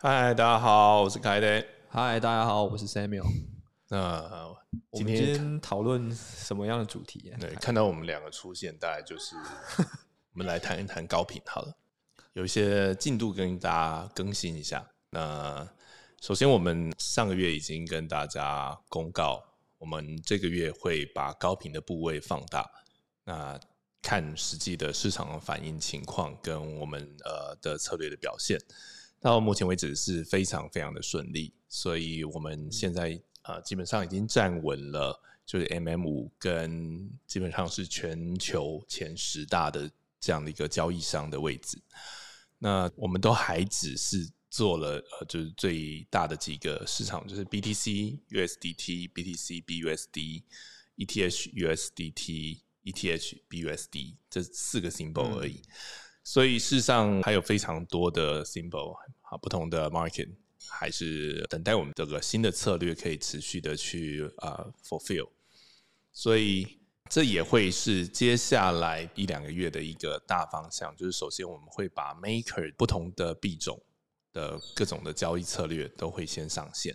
嗨，大家好，我是凯德。嗨，大家好，我是 Samuel。那我们今天讨论什么样的主题？对，看到我们两个出现，大概就是 我们来谈一谈高频好了。有一些进度跟大家更新一下。那首先，我们上个月已经跟大家公告，我们这个月会把高频的部位放大。那看实际的市场反应情况跟我们呃的策略的表现，到目前为止是非常非常的顺利，所以我们现在呃基本上已经站稳了，就是 MM 五跟基本上是全球前十大的这样的一个交易商的位置。那我们都还只是做了呃就是最大的几个市场，就是 BTC USDT、BTC BUSD、ETH USDT。ETH、BUSD 这四个 symbol 而已，所以事实上还有非常多的 symbol 啊，不同的 market 还是等待我们这个新的策略可以持续的去啊 fulfill，所以这也会是接下来一两个月的一个大方向，就是首先我们会把 maker 不同的币种的各种的交易策略都会先上线，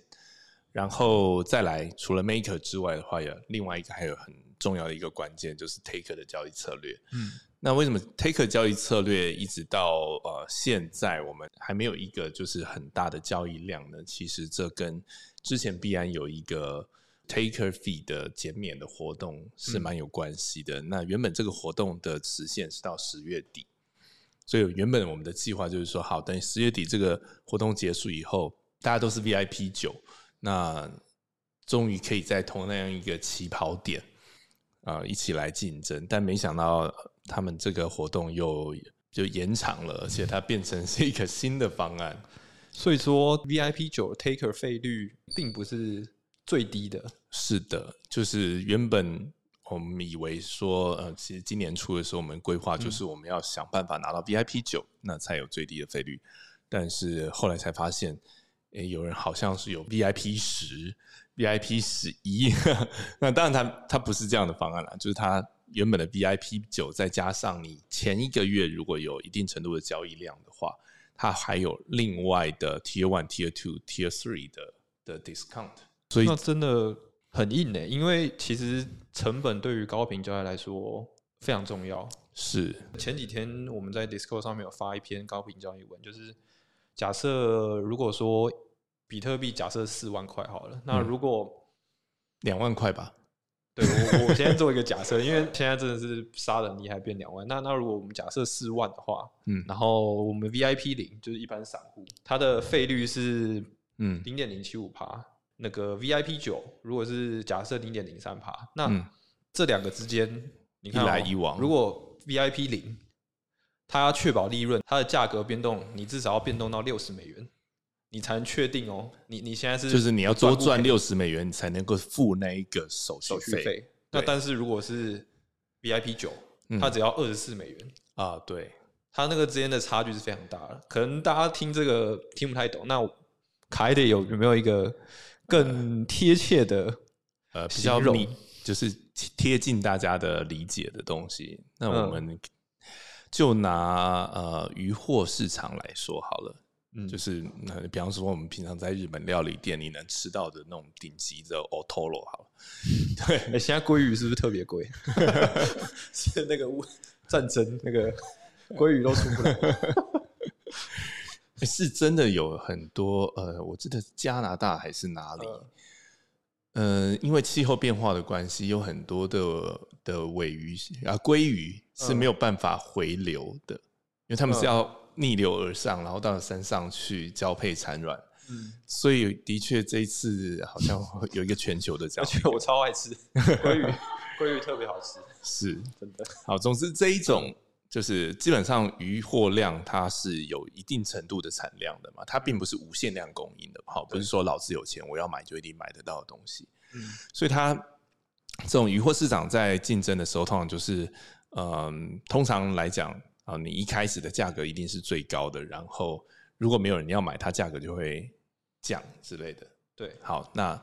然后再来除了 maker 之外的话，有另外一个还有很。重要的一个关键就是 Taker 的交易策略。嗯，那为什么 Taker 交易策略一直到呃现在我们还没有一个就是很大的交易量呢？其实这跟之前必然有一个 Taker Fee 的减免的活动是蛮有关系的。那原本这个活动的时限是到十月底，所以原本我们的计划就是说，好，等十月底这个活动结束以后，大家都是 VIP 九，那终于可以在同那样一个起跑点。啊，一起来竞争，但没想到他们这个活动又就延长了，而且它变成是一个新的方案。所以说，VIP 九 Taker 费率并不是最低的。是的，就是原本我们以为说，呃，其实今年初的时候，我们规划就是我们要想办法拿到 VIP 九，那才有最低的费率。但是后来才发现，诶，有人好像是有 VIP 十。VIP 十一，那当然，它它不是这样的方案了，就是它原本的 VIP 九，再加上你前一个月如果有一定程度的交易量的话，它还有另外的 Tier One、Tier Two、Tier Three 的的 discount。所以那真的很硬诶，因为其实成本对于高频交易来说非常重要。是前几天我们在 Discord 上面有发一篇高频交易文，就是假设如果说。比特币假设四万块好了，那如果两万块吧？对我，我先做一个假设，因为现在真的是杀人厉害，变两万。那那如果我们假设四万的话，嗯，然后我们 VIP 零就是一般散户，它的费率是嗯零点零七五趴。那个 VIP 九如果是假设零点零三趴，那这两个之间你看一来一往，如果 VIP 零，它要确保利润，它的价格变动，你至少要变动到六十美元。你才能确定哦，你你现在是就是你要多赚六十美元，你才能够付那一个手续费。那但是如果是 VIP 九，它只要二十四美元啊，对，它那个之间的差距是非常大的。可能大家听这个听不太懂，那凯的有有没有一个更贴切的呃比较就是贴近大家的理解的东西？那我们就拿呃鱼货市场来说好了。嗯，就是比方说，我们平常在日本料理店里能吃到的那种顶级的 otoro，好了，对，哎，现在鲑鱼是不是特别贵？是那个战争那个 鲑鱼都出不来，是真的有很多呃，我记得加拿大还是哪里，呃，因为气候变化的关系，有很多的的尾鱼啊鲑鱼是没有办法回流的，因为他们是要。逆流而上，然后到了山上去交配产卵。嗯，所以的确这一次好像有一个全球的这样。而且我超爱吃鲑鱼，鲑鱼特别好吃。是，真的。好，总之这一种就是基本上鱼货量它是有一定程度的产量的嘛，它并不是无限量供应的。好，不是说老子有钱我要买就一定买得到的东西。嗯，所以它这种鱼货市场在竞争的时候，通常就是嗯，通常来讲。啊，你一开始的价格一定是最高的，然后如果没有人要买，它价格就会降之类的。对，好，那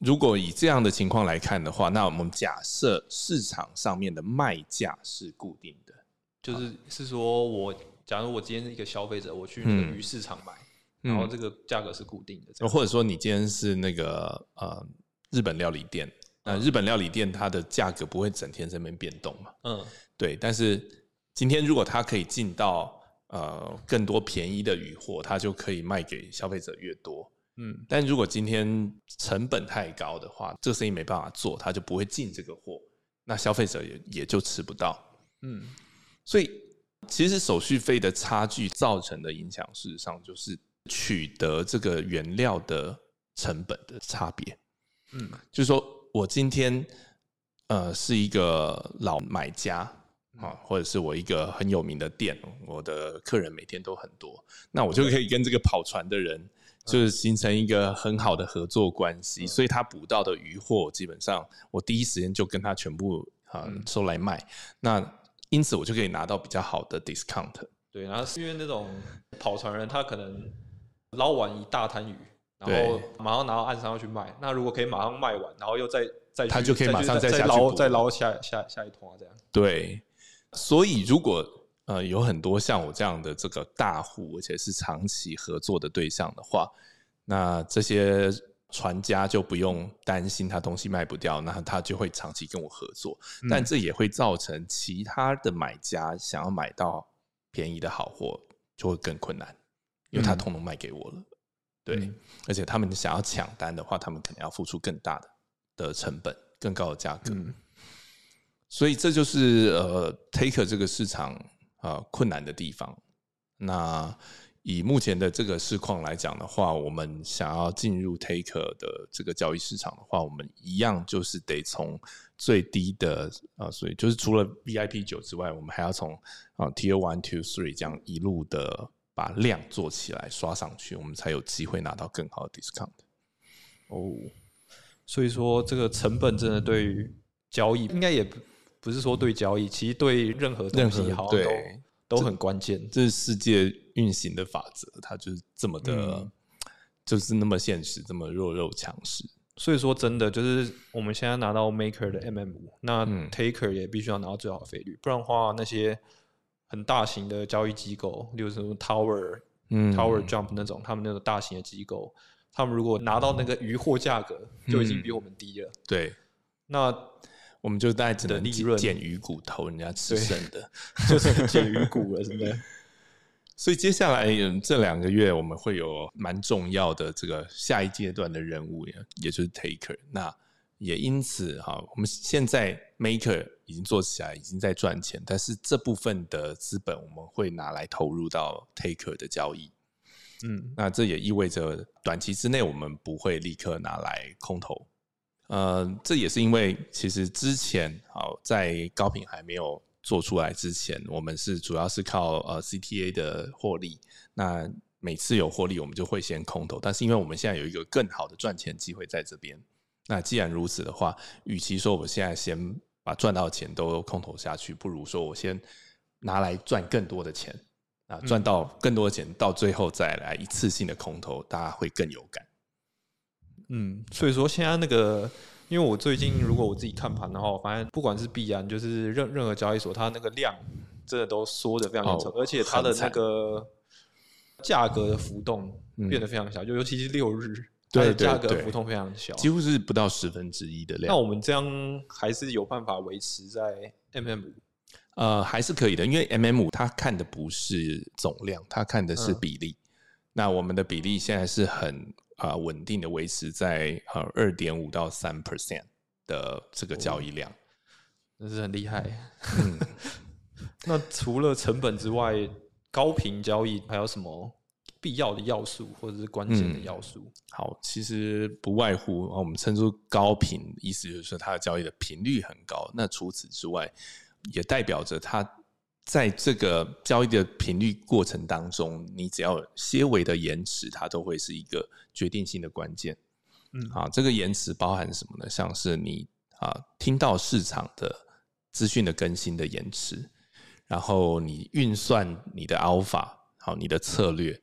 如果以这样的情况来看的话，那我们假设市场上面的卖价是固定的，就是是说我假如我今天是一个消费者，我去那个鱼市场买，然后这个价格是固定的。或者说你今天是那个呃日本料理店，那日本料理店它的价格不会整天在那边变动嘛？嗯，对。但是今天如果它可以进到呃更多便宜的鱼货，它就可以卖给消费者越多。嗯，但如果今天成本太高的话，这个生意没办法做，他就不会进这个货，那消费者也也就吃不到。嗯，所以其实手续费的差距造成的影响，事实上就是取得这个原料的成本的差别。嗯，就是说我今天呃是一个老买家啊，或者是我一个很有名的店，我的客人每天都很多，那我就可以跟这个跑船的人。就是形成一个很好的合作关系，所以他捕到的鱼货基本上我第一时间就跟他全部啊收来卖，那因此我就可以拿到比较好的 discount。对，然后是因为那种跑船人他可能捞完一大滩鱼，然后马上拿到岸上要去卖，那如果可以马上卖完，然后又再再他就可以马上再捞再捞下下下一坨这样。对，所以如果。呃，有很多像我这样的这个大户，而且是长期合作的对象的话，那这些船家就不用担心他东西卖不掉，那他就会长期跟我合作。但这也会造成其他的买家想要买到便宜的好货就会更困难，因为他通通卖给我了。对，而且他们想要抢单的话，他们可能要付出更大的的成本，更高的价格。所以这就是呃，Take 这个市场。啊，困难的地方。那以目前的这个市况来讲的话，我们想要进入 Take 的这个交易市场的话，我们一样就是得从最低的啊，所以就是除了 VIP 九之外，我们还要从啊 Tier One、Two、Three 这样一路的把量做起来，刷上去，我们才有机会拿到更好的 discount。哦，所以说这个成本真的对于交易应该也。不是说对交易，其实对任何东西好都都很关键。这是世界运行的法则，它就是这么的，就是那么现实，这么弱肉强食。所以说，真的就是我们现在拿到 Maker 的 MM 五，那 Taker 也必须要拿到最好的费率，不然的话，那些很大型的交易机构，例如什么 Tower、Tower Jump 那种，他们那种大型的机构，他们如果拿到那个鱼货价格就已经比我们低了。对，那。我们就大概只能利润捡鱼骨头，人家吃剩的，就是捡鱼骨了，是不是？所以接下来这两个月，我们会有蛮重要的这个下一阶段的任务，也就是 Taker。那也因此哈，我们现在 Maker 已经做起来，已经在赚钱，但是这部分的资本我们会拿来投入到 Taker 的交易。嗯，那这也意味着短期之内我们不会立刻拿来空投。呃，这也是因为其实之前好在高频还没有做出来之前，我们是主要是靠呃 CTA 的获利。那每次有获利，我们就会先空投。但是因为我们现在有一个更好的赚钱机会在这边，那既然如此的话，与其说我现在先把赚到钱都空投下去，不如说我先拿来赚更多的钱啊，赚到更多的钱，到最后再来一次性的空投，大家会更有感。嗯，所以说现在那个，因为我最近如果我自己看盘的话，我发现不管是币安，就是任任何交易所，它那个量真的都缩的非常严重，而且它的那个价格的浮动变得非常小，就尤其是六日，它的价格浮动非常小，几乎是不到十分之一的量。那我们这样还是有办法维持在 MM 五？呃，还是可以的，因为 MM 五它看的不是总量，它看的是比例。那我们的比例现在是很。啊，稳定的维持在呃二点五到三 percent 的这个交易量，那是很厉害。嗯，那除了成本之外，高频交易还有什么必要的要素或者是关键的要素？好，其实不外乎我们称作高频，意思就是说它的交易的频率很高。那除此之外，也代表着它。在这个交易的频率过程当中，你只要些微的延迟，它都会是一个决定性的关键。嗯，啊，这个延迟包含什么呢？像是你啊听到市场的资讯的更新的延迟，然后你运算你的 alpha，好，你的策略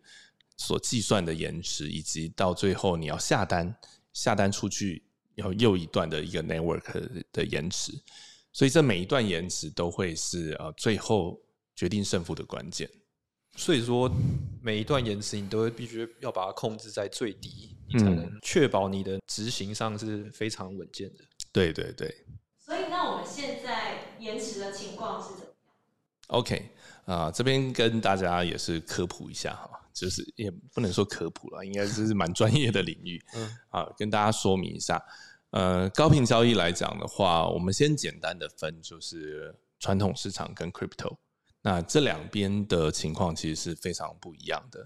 所计算的延迟，以及到最后你要下单下单出去要又一段的一个 network 的延迟。所以这每一段延迟都会是呃最后决定胜负的关键。所以说每一段延迟你都会必须要把它控制在最低，你才能确保你的执行上是非常稳健的。对对对。所以那我们现在延迟的情况是怎么样？OK 啊，这边跟大家也是科普一下哈，就是也不能说科普了，应该是蛮专业的领域。嗯，啊，跟大家说明一下。呃，高频交易来讲的话，我们先简单的分，就是传统市场跟 crypto。那这两边的情况其实是非常不一样的。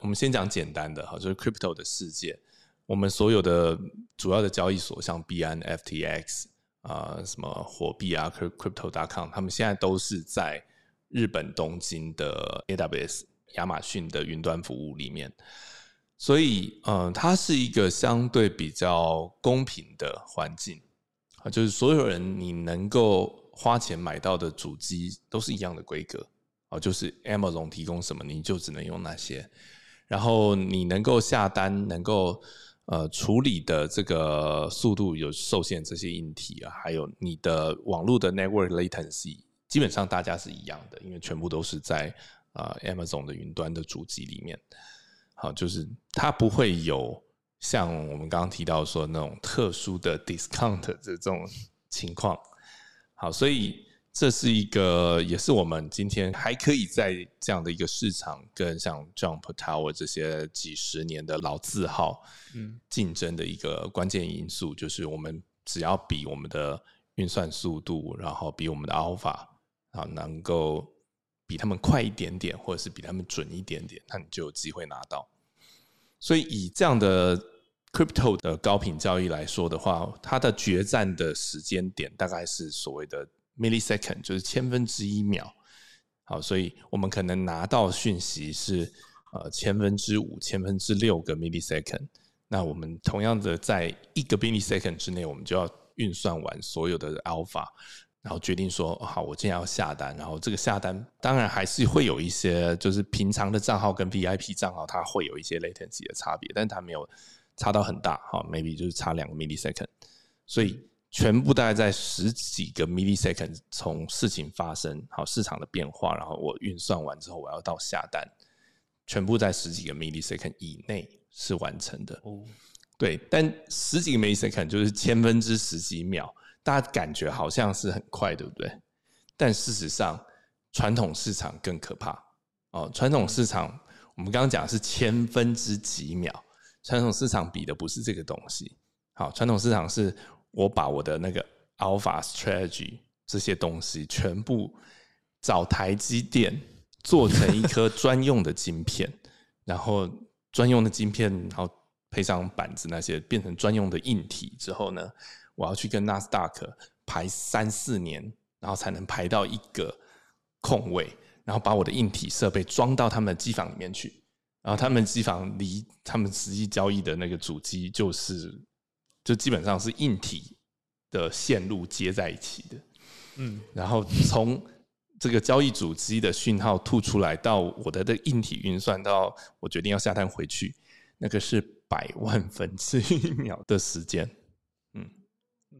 我们先讲简单的哈，就是 crypto 的世界，我们所有的主要的交易所，像币安、FTX 啊，什么火币啊，crypto.com，他们现在都是在日本东京的 AWS 亚马逊的云端服务里面。所以，嗯，它是一个相对比较公平的环境。啊，就是所有人你能够花钱买到的主机都是一样的规格。啊，就是 Amazon 提供什么你就只能用那些，然后你能够下单、能够呃处理的这个速度有受限，这些硬体啊，还有你的网络的 network latency，基本上大家是一样的，因为全部都是在啊 Amazon 的云端的主机里面。好，就是它不会有像我们刚刚提到说那种特殊的 discount 的这种情况。好，所以这是一个，也是我们今天还可以在这样的一个市场跟像 Jump Tower 这些几十年的老字号，嗯，竞争的一个关键因素，就是我们只要比我们的运算速度，然后比我们的 Alpha 啊，能够比他们快一点点，或者是比他们准一点点，那你就有机会拿到。所以以这样的 crypto 的高频交易来说的话，它的决战的时间点大概是所谓的 millisecond，就是千分之一秒。好，所以我们可能拿到讯息是呃千分之五、千分之六个 millisecond。那我们同样的在一个 millisecond 之内，我们就要运算完所有的 alpha。然后决定说好，我今天要下单。然后这个下单当然还是会有一些，就是平常的账号跟 VIP 账号，它会有一些 latency 的差别，但它没有差到很大哈，maybe 就是差两个 millisecond。所以全部大概在十几个 millisecond 从事情发生，好市场的变化，然后我运算完之后，我要到下单，全部在十几个 millisecond 以内是完成的。哦，对，但十几个 millisecond 就是千分之十几秒。大家感觉好像是很快，对不对？但事实上，传统市场更可怕哦。传统市场，我们刚刚讲是千分之几秒，传统市场比的不是这个东西。好，传统市场是我把我的那个 alpha strategy 这些东西全部找台积电做成一颗专用的晶片，然后专用的晶片，然后配上板子那些，变成专用的硬体之后呢？我要去跟纳斯达克排三四年，然后才能排到一个空位，然后把我的硬体设备装到他们的机房里面去，然后他们机房离他们实际交易的那个主机就是，就基本上是硬体的线路接在一起的，嗯，然后从这个交易主机的讯号吐出来到我的的硬体运算到我决定要下单回去，那个是百万分之一秒的时间。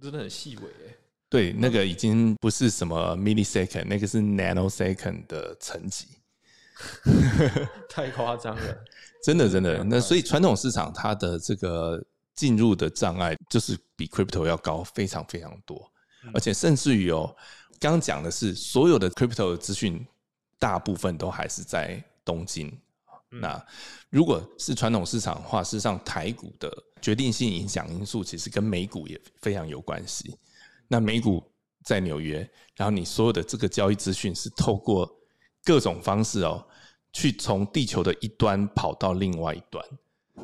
真的很细微诶，对，那个已经不是什么 millisecond，那个是 nanosecond 的层级，太夸张了，真的真的。那所以传统市场它的这个进入的障碍，就是比 crypto 要高非常非常多，而且甚至于哦，刚刚讲的是所有的 crypto 的资讯，大部分都还是在东京。那如果是传统市场的话，事实上台股的决定性影响因素其实跟美股也非常有关系。那美股在纽约，然后你所有的这个交易资讯是透过各种方式哦，去从地球的一端跑到另外一端。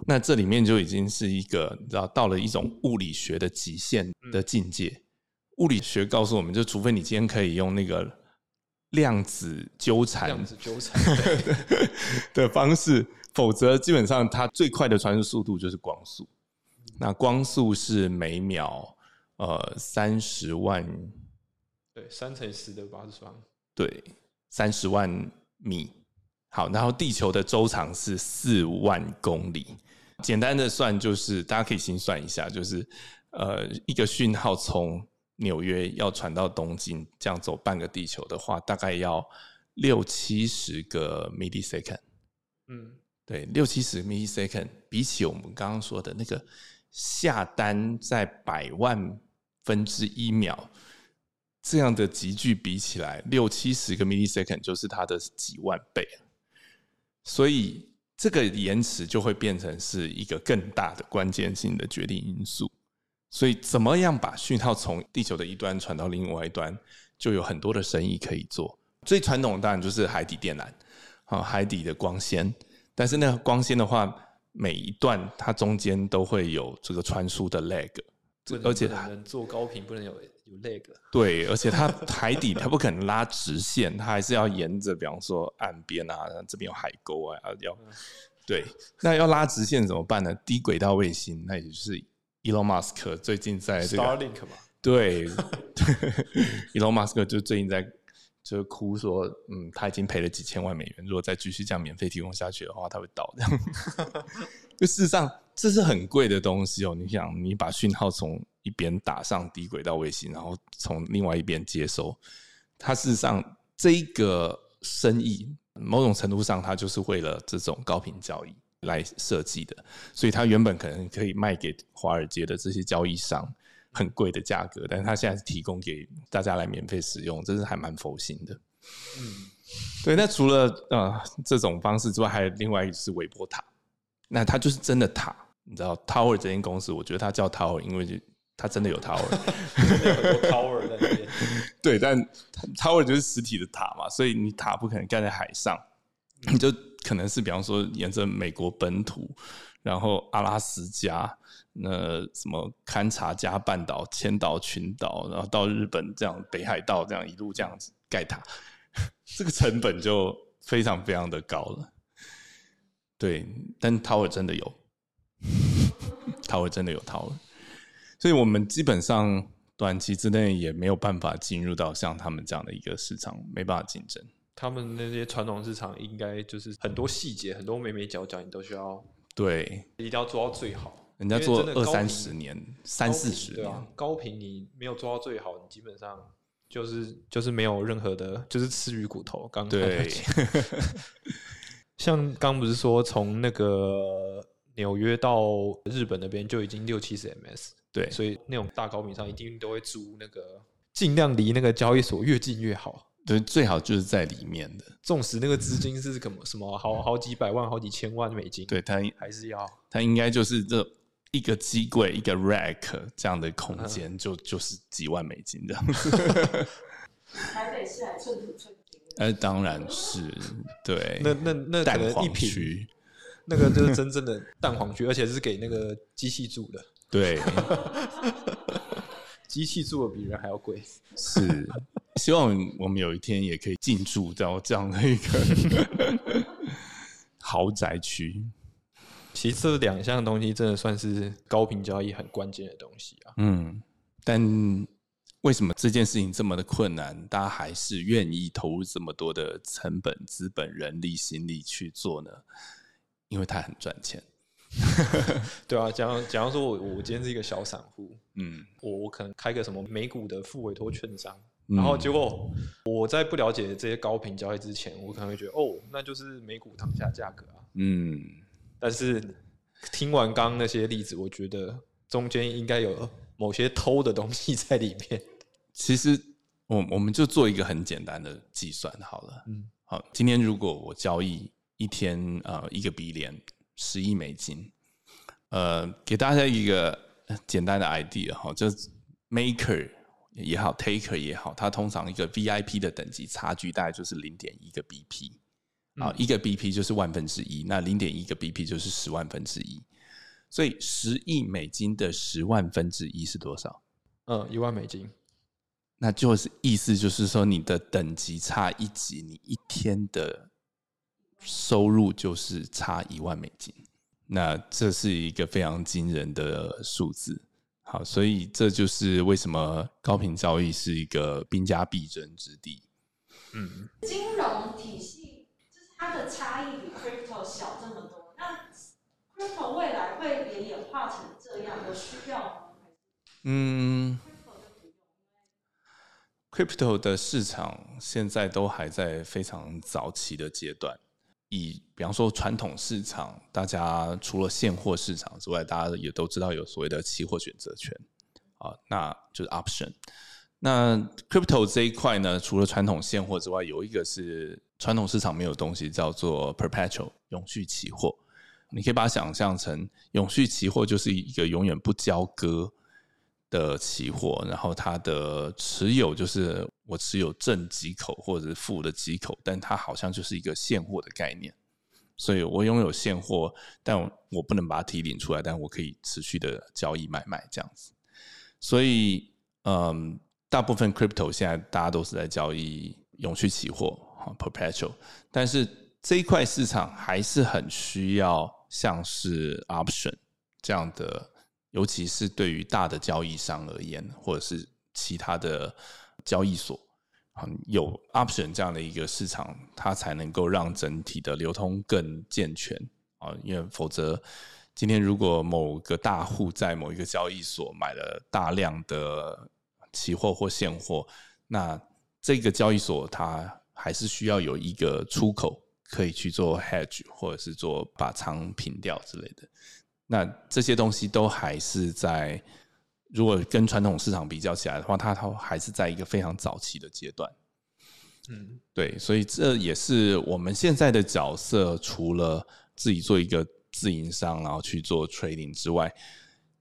那这里面就已经是一个你知道到了一种物理学的极限的境界。物理学告诉我们，就除非你今天可以用那个。量子纠缠，量子纠缠的方式，否则基本上它最快的传输速度就是光速。那光速是每秒呃三十万，对，三乘十的八次方，对，三十万米。好，然后地球的周长是四万公里。简单的算就是，大家可以心算一下，就是呃一个讯号从。纽约要传到东京，这样走半个地球的话，大概要六七十个 millisecond。嗯，对，六七十 millisecond，比起我们刚刚说的那个下单在百万分之一秒这样的急剧比起来，六七十个 millisecond 就是它的几万倍。所以这个延迟就会变成是一个更大的关键性的决定因素。所以，怎么样把讯号从地球的一端传到另外一端，就有很多的生意可以做。最传统当然就是海底电缆，啊，海底的光纤。但是那个光纤的话，每一段它中间都会有这个传输的 lag，而且能做高频不能有有 lag。对，而且它海底它不可能拉直线，它还是要沿着，比方说岸边啊，这边有海沟啊，要对。那要拉直线怎么办呢？低轨道卫星，那也就是。Elon Musk 最近在这个 对，Elon Musk 就最近在就哭说，嗯，他已经赔了几千万美元，如果再继续这样免费提供下去的话，他会倒这样。就事实上，这是很贵的东西哦。你想，你把讯号从一边打上低轨道卫星，然后从另外一边接收，它事实上这个生意某种程度上，它就是为了这种高频交易。来设计的，所以它原本可能可以卖给华尔街的这些交易商很贵的价格，但是它现在是提供给大家来免费使用，这是还蛮佛心的。嗯，对。那除了呃这种方式之外，还有另外一个是韦伯塔，那它就是真的塔，你知道 Tower 这间公司，我觉得它叫 Tower，因为就它真的有 Tower，有很多 Tower 在那边。对，但 Tower 就是实体的塔嘛，所以你塔不可能盖在海上，你就。可能是比方说沿着美国本土，然后阿拉斯加，那什么勘察加半岛、千岛群岛，然后到日本这样北海道这样一路这样子盖塔，这个成本就非常非常的高了。对，但 Tower 真的有，Tower 真的有 Tower，所以我们基本上短期之内也没有办法进入到像他们这样的一个市场，没办法竞争。他们那些传统市场应该就是很多细节、很多眉眉角角，你都需要对，一定要做到最好。人家做二三十年、三四十年，高频你没有做到最好，你基本上就是就是没有任何的，就是吃鱼骨头。刚对，像刚不是说从那个纽约到日本那边就已经六七十 ms，对，所以那种大高频上一定都会租那个，尽量离那个交易所越近越好。对，最好就是在里面的。纵使那个资金是什么什么好好几百万、好几千万美金，对他还是要，他应该就是这一个机柜、一个 rack 这样的空间，就就是几万美金这样。台北市还寸土寸金。哎，当然是对。那那那可能一瓶，那个就是真正的蛋黄区，而且是给那个机器住的。对。机器做的比人还要贵，是希望我们有一天也可以进驻到这样的一个 豪宅区。其实这两项东西真的算是高频交易很关键的东西啊。嗯，但为什么这件事情这么的困难，大家还是愿意投入这么多的成本、资本、人力、心力去做呢？因为它很赚钱。对啊，假如假如说我我今天是一个小散户，嗯，我我可能开个什么美股的副委托券商，然后结果我在不了解这些高频交易之前，我可能会觉得哦，那就是美股躺下价格啊，嗯，但是听完刚刚那些例子，我觉得中间应该有某些偷的东西在里面。其实我我们就做一个很简单的计算好了，嗯，好，今天如果我交易一天呃一个 B 连。十亿美金，呃，给大家一个简单的 idea 哈，就是 maker 也好，taker 也好，它通常一个 VIP 的等级差距大概就是零点一个 BP，啊，一个 BP 就是万分之一，那零点一个 BP 就是十万分之一，所以十亿美金的十万分之一是多少？嗯，一万美金，那就是意思就是说你的等级差一级，你一天的。收入就是差一万美金，那这是一个非常惊人的数字。好，所以这就是为什么高频交易是一个兵家必争之地。嗯，金融体系就是它的差异比 crypto 小这么多，那 crypto 未来会也演化成这样，有需要吗？嗯 crypto 的市场现在都还在非常早期的阶段。以比方说传统市场，大家除了现货市场之外，大家也都知道有所谓的期货选择权啊，那就是 option。那 crypto 这一块呢，除了传统现货之外，有一个是传统市场没有东西，叫做 perpetual 永续期货。你可以把它想象成永续期货就是一个永远不交割的期货，然后它的持有就是我持有正几口或者是负的几口，但它好像就是一个现货的概念。所以我拥有现货，但我不能把它提领出来，但我可以持续的交易买卖这样子。所以，嗯。大部分 crypto 现在大家都是在交易永续期货啊，perpetual，但是这一块市场还是很需要像是 option 这样的，尤其是对于大的交易商而言，或者是其他的交易所，有 option 这样的一个市场，它才能够让整体的流通更健全啊，因为否则今天如果某个大户在某一个交易所买了大量的。期货或现货，那这个交易所它还是需要有一个出口，可以去做 hedge，或者是做把仓平掉之类的。那这些东西都还是在，如果跟传统市场比较起来的话，它它还是在一个非常早期的阶段。嗯，对，所以这也是我们现在的角色，除了自己做一个自营商，然后去做 trading 之外，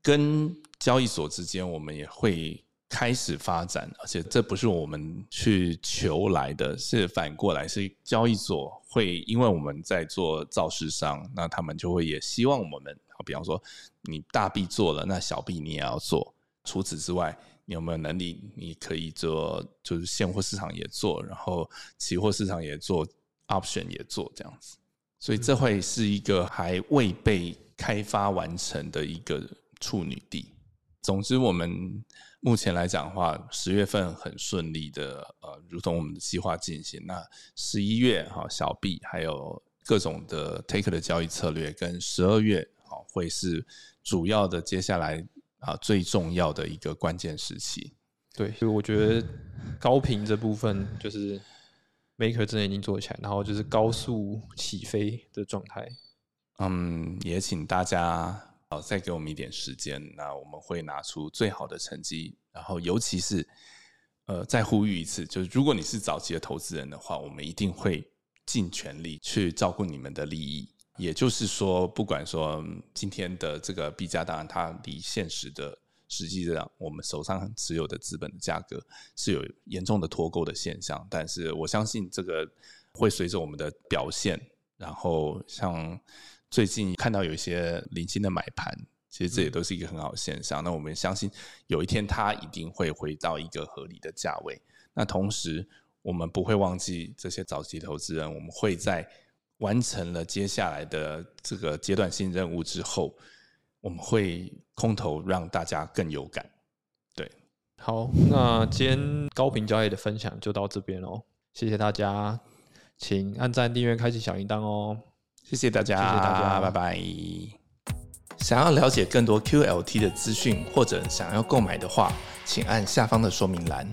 跟交易所之间，我们也会。开始发展，而且这不是我们去求来的，是反过来是交易所会，因为我们在做造市商，那他们就会也希望我们，比方说你大币做了，那小币你也要做。除此之外，你有没有能力，你可以做，就是现货市场也做，然后期货市场也做，option 也做这样子。所以这会是一个还未被开发完成的一个处女地。总之，我们。目前来讲的话，十月份很顺利的，呃，如同我们的计划进行。那十一月哈，小币还有各种的 take 的交易策略，跟十二月好会是主要的接下来啊最重要的一个关键时期。对，所以我觉得高频这部分就是 maker 真的已经做起来，然后就是高速起飞的状态。嗯，也请大家。啊，再给我们一点时间，那我们会拿出最好的成绩。然后，尤其是，呃，再呼吁一次，就是如果你是早期的投资人的话，我们一定会尽全力去照顾你们的利益。也就是说，不管说今天的这个币价，当然它离现实的实际上我们手上持有的资本的价格是有严重的脱钩的现象。但是我相信这个会随着我们的表现，然后像。最近看到有一些零星的买盘，其实这也都是一个很好的现象。那我们相信有一天它一定会回到一个合理的价位。那同时，我们不会忘记这些早期投资人，我们会在完成了接下来的这个阶段性任务之后，我们会空投让大家更有感。对，好，那今天高频交易的分享就到这边喽，谢谢大家，请按赞、订阅、开启小铃铛哦。谢谢大家，谢谢大家，拜拜。想要了解更多 QLT 的资讯，或者想要购买的话，请按下方的说明栏。